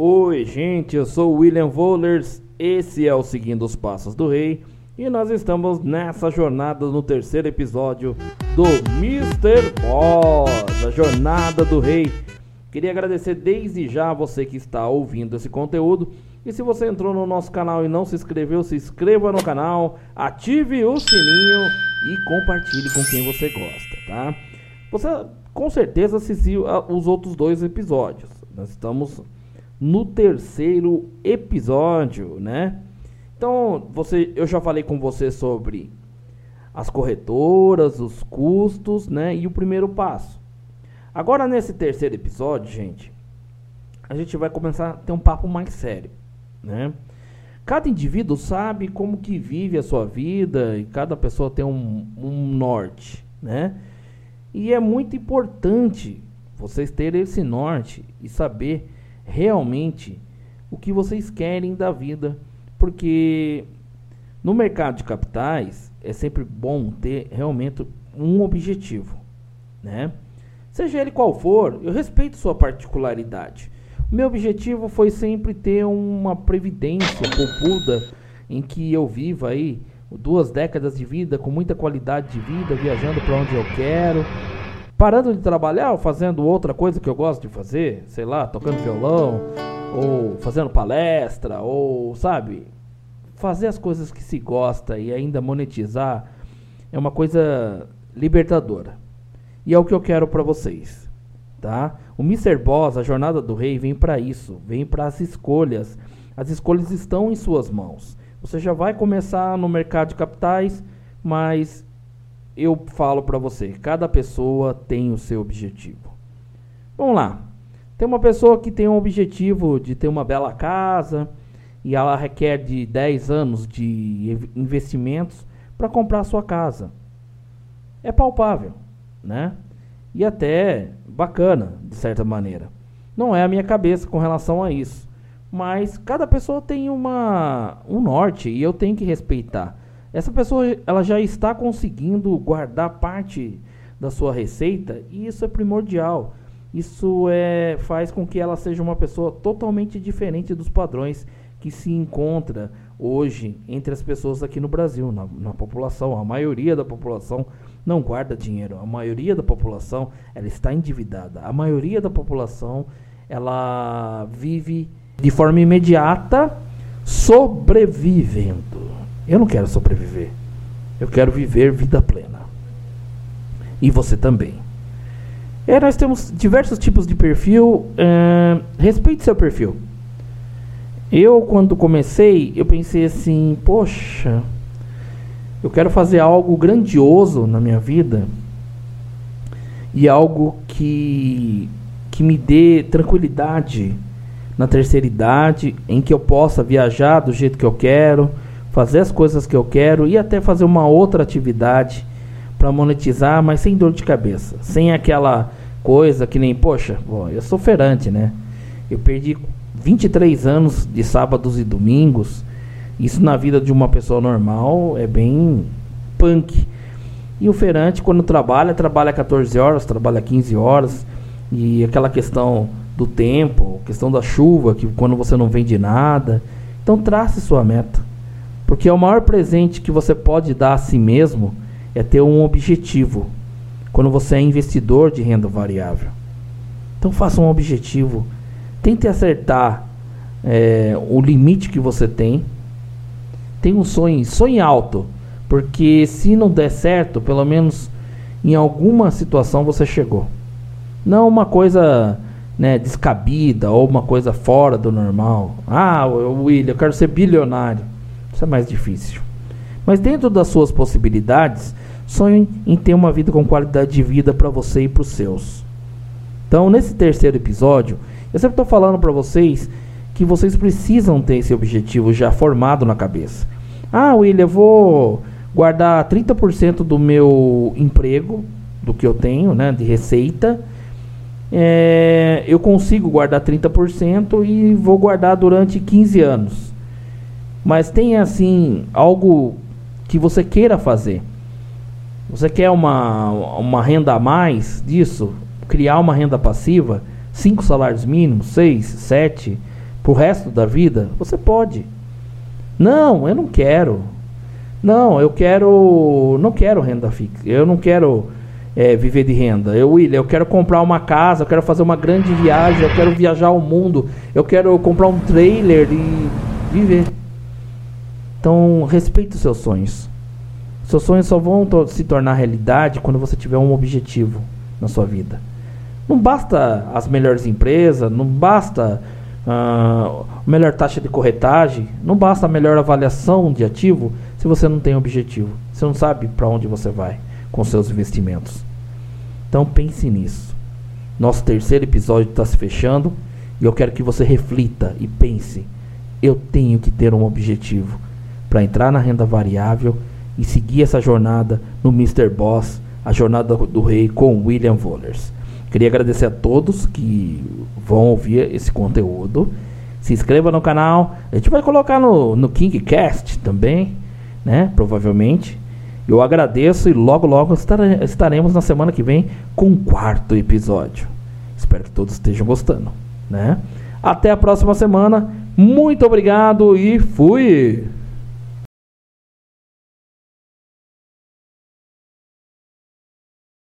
Oi, gente, eu sou William Vollers, esse é o Seguindo os Passos do Rei e nós estamos nessa jornada no terceiro episódio do Mr. Boss, a Jornada do Rei. Queria agradecer desde já a você que está ouvindo esse conteúdo e se você entrou no nosso canal e não se inscreveu, se inscreva no canal, ative o sininho e compartilhe com quem você gosta, tá? Você com certeza assistiu os outros dois episódios. Nós estamos no terceiro episódio, né? Então, você, eu já falei com você sobre as corretoras, os custos, né? E o primeiro passo. Agora, nesse terceiro episódio, gente, a gente vai começar a ter um papo mais sério, né? Cada indivíduo sabe como que vive a sua vida e cada pessoa tem um, um norte, né? E é muito importante vocês terem esse norte e saber realmente o que vocês querem da vida, porque no mercado de capitais é sempre bom ter realmente um objetivo, né? Seja ele qual for, eu respeito sua particularidade. O meu objetivo foi sempre ter uma previdência poupuda em que eu viva aí duas décadas de vida com muita qualidade de vida, viajando para onde eu quero, parando de trabalhar ou fazendo outra coisa que eu gosto de fazer, sei lá, tocando violão, ou fazendo palestra, ou sabe, fazer as coisas que se gosta e ainda monetizar é uma coisa libertadora. E é o que eu quero para vocês, tá? O Mr. Boss, a jornada do rei vem para isso, vem para as escolhas. As escolhas estão em suas mãos. Você já vai começar no mercado de capitais, mas eu falo para você, cada pessoa tem o seu objetivo. Vamos lá. Tem uma pessoa que tem um objetivo de ter uma bela casa e ela requer de 10 anos de investimentos para comprar sua casa. É palpável, né? E até bacana, de certa maneira. Não é a minha cabeça com relação a isso, mas cada pessoa tem uma um norte e eu tenho que respeitar. Essa pessoa ela já está conseguindo guardar parte da sua receita e isso é primordial. Isso é, faz com que ela seja uma pessoa totalmente diferente dos padrões que se encontra hoje entre as pessoas aqui no Brasil, na, na população. A maioria da população não guarda dinheiro. A maioria da população ela está endividada. A maioria da população ela vive de forma imediata sobrevivendo. Eu não quero sobreviver. Eu quero viver vida plena. E você também. É, nós temos diversos tipos de perfil. É, respeite seu perfil. Eu, quando comecei, eu pensei assim: poxa, eu quero fazer algo grandioso na minha vida e algo que, que me dê tranquilidade na terceira idade, em que eu possa viajar do jeito que eu quero fazer as coisas que eu quero e até fazer uma outra atividade para monetizar, mas sem dor de cabeça, sem aquela coisa que nem, poxa, bom, eu sou feirante, né? Eu perdi 23 anos de sábados e domingos. Isso na vida de uma pessoa normal é bem punk. E o feirante, quando trabalha, trabalha 14 horas, trabalha 15 horas. E aquela questão do tempo, questão da chuva, que quando você não vende nada. Então trace sua meta. Porque o maior presente que você pode dar a si mesmo é ter um objetivo. Quando você é investidor de renda variável. Então faça um objetivo. Tente acertar é, o limite que você tem. Tem um sonho, sonhe alto. Porque se não der certo, pelo menos em alguma situação você chegou. Não uma coisa né, descabida ou uma coisa fora do normal. Ah, William, eu quero ser bilionário. Isso é mais difícil. Mas dentro das suas possibilidades, sonhe em ter uma vida com qualidade de vida para você e para os seus. Então, nesse terceiro episódio, eu sempre estou falando para vocês que vocês precisam ter esse objetivo já formado na cabeça. Ah, William, eu vou guardar 30% do meu emprego, do que eu tenho, né, de receita. É, eu consigo guardar 30% e vou guardar durante 15 anos mas tem assim algo que você queira fazer. Você quer uma, uma renda a mais disso? Criar uma renda passiva? Cinco salários mínimos? Seis? Sete? pro resto da vida, você pode. Não, eu não quero. Não, eu quero. Não quero renda fixa. Eu não quero é, viver de renda. Eu, William, eu quero comprar uma casa, eu quero fazer uma grande viagem, eu quero viajar ao mundo, eu quero comprar um trailer e viver. Então, respeite os seus sonhos. Seus sonhos só vão to se tornar realidade quando você tiver um objetivo na sua vida. Não basta as melhores empresas, não basta uh, a melhor taxa de corretagem, não basta a melhor avaliação de ativo se você não tem objetivo. Você não sabe para onde você vai com seus investimentos. Então pense nisso. Nosso terceiro episódio está se fechando e eu quero que você reflita e pense: eu tenho que ter um objetivo para entrar na renda variável e seguir essa jornada no Mr. Boss, a jornada do rei com William Vollers. Queria agradecer a todos que vão ouvir esse conteúdo. Se inscreva no canal. A gente vai colocar no, no KingCast também, né? Provavelmente. Eu agradeço e logo logo estaremos na semana que vem com o quarto episódio. Espero que todos estejam gostando, né? Até a próxima semana. Muito obrigado e fui!